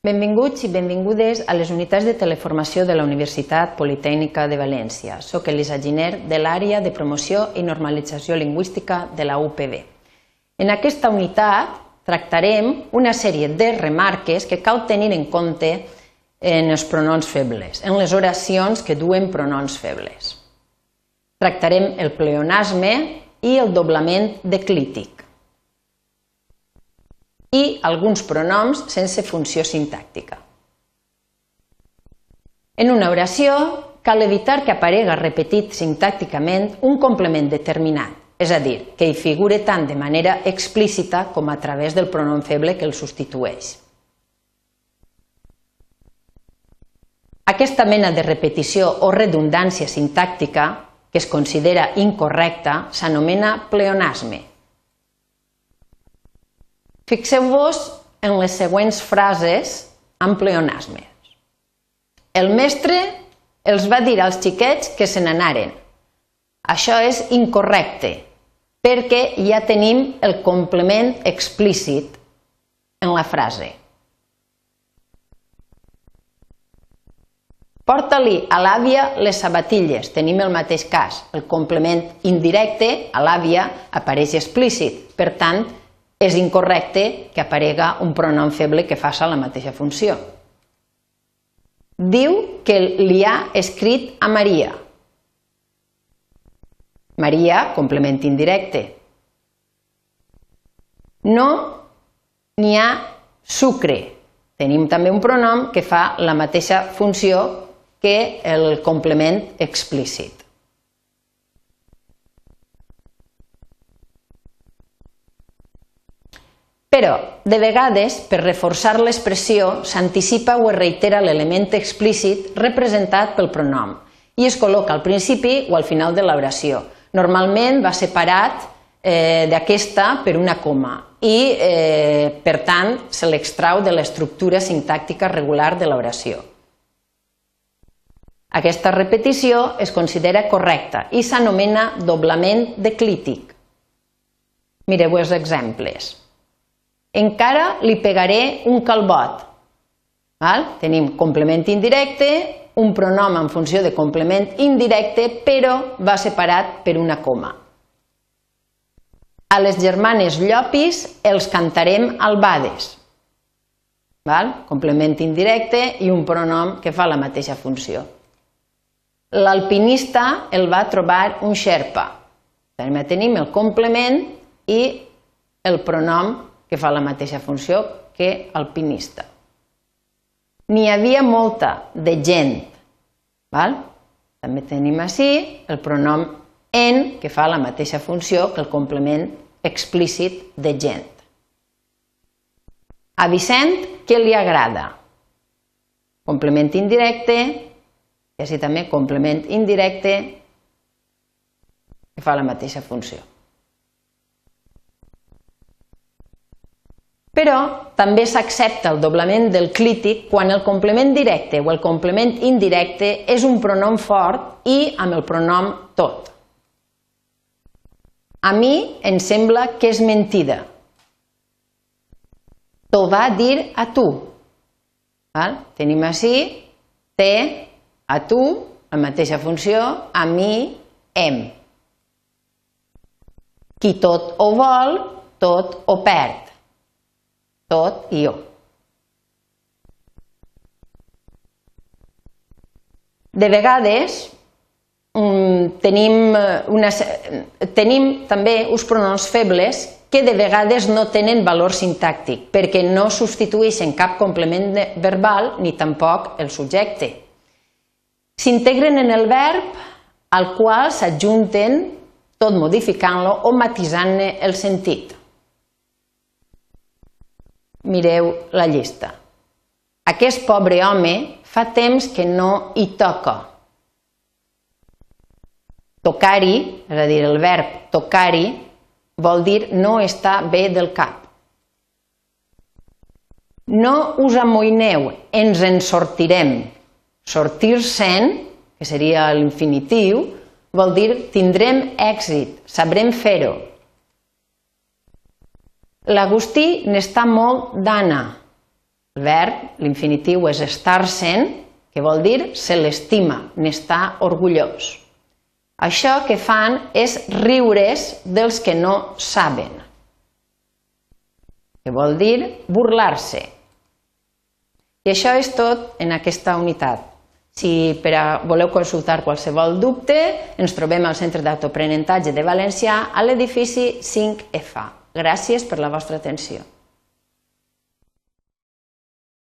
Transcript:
Benvinguts i benvingudes a les unitats de teleformació de la Universitat Politècnica de València. Soc Elisa Giner, de l'àrea de promoció i normalització lingüística de la UPB. En aquesta unitat tractarem una sèrie de remarques que cal tenir en compte en els pronoms febles, en les oracions que duen pronoms febles. Tractarem el pleonasme i el doblament declític i alguns pronoms sense funció sintàctica. En una oració cal evitar que aparega repetit sintàcticament un complement determinat, és a dir, que hi figure tant de manera explícita com a través del pronom feble que el substitueix. Aquesta mena de repetició o redundància sintàctica, que es considera incorrecta, s'anomena pleonasme Fixeu-vos en les següents frases amb pleonasmes. El mestre els va dir als xiquets que se n'anaren. Això és incorrecte, perquè ja tenim el complement explícit en la frase. Porta-li a l'àvia les sabatilles. Tenim el mateix cas. El complement indirecte a l'àvia apareix explícit. Per tant, és incorrecte que aparega un pronom feble que faci la mateixa funció. Diu que li ha escrit a Maria. Maria, complement indirecte. No n'hi ha sucre. Tenim també un pronom que fa la mateixa funció que el complement explícit. Però, de vegades, per reforçar l'expressió, s'anticipa o es reitera l'element explícit representat pel pronom i es col·loca al principi o al final de l'oració. Normalment va separat eh, d'aquesta per una coma i, eh, per tant, se l'extrau de l'estructura sintàctica regular de l'oració. Aquesta repetició es considera correcta i s'anomena doblament declític. Mireu els exemples. Encara li pegaré un calbot. Val? Tenim complement indirecte, un pronom en funció de complement indirecte, però va separat per una coma. A les germanes Llopis els cantarem albades. Val? Complement indirecte i un pronom que fa la mateixa funció. L'alpinista el va trobar un xerpa. També tenim el complement i el pronom que fa la mateixa funció que alpinista. N'hi havia molta de gent. Val? També tenim així el pronom en, que fa la mateixa funció que el complement explícit de gent. A Vicent, què li agrada? Complement indirecte, i així també complement indirecte, que fa la mateixa funció. Però també s'accepta el doblament del clític quan el complement directe o el complement indirecte és un pronom fort i amb el pronom tot. A mi em sembla que és mentida. T'ho va dir a tu. Val? Tenim així te, a tu, la mateixa funció, a mi, em. Qui tot ho vol, tot ho perd tot i jo. De vegades mm, tenim, eh, una, tenim també uns pronoms febles que de vegades no tenen valor sintàctic perquè no substitueixen cap complement verbal ni tampoc el subjecte. S'integren en el verb al qual s'adjunten tot modificant-lo o matisant-ne el sentit. Mireu la llista. Aquest pobre home fa temps que no hi toca. Tocar-hi, és a dir, el verb tocar-hi, vol dir no està bé del cap. No us amoïneu, ens en sortirem. Sortir-se'n, que seria l'infinitiu, vol dir tindrem èxit, sabrem fer-ho, L'Agustí n'està molt d'Anna. El verb, l'infinitiu, és estar-se'n, que vol dir se l'estima, n'està orgullós. Això que fan és riure's dels que no saben, que vol dir burlar-se. I això és tot en aquesta unitat. Si per a voleu consultar qualsevol dubte, ens trobem al Centre d'Autoaprenentatge de Valencià a l'edifici 5F. Gràcies per la vostra atenció.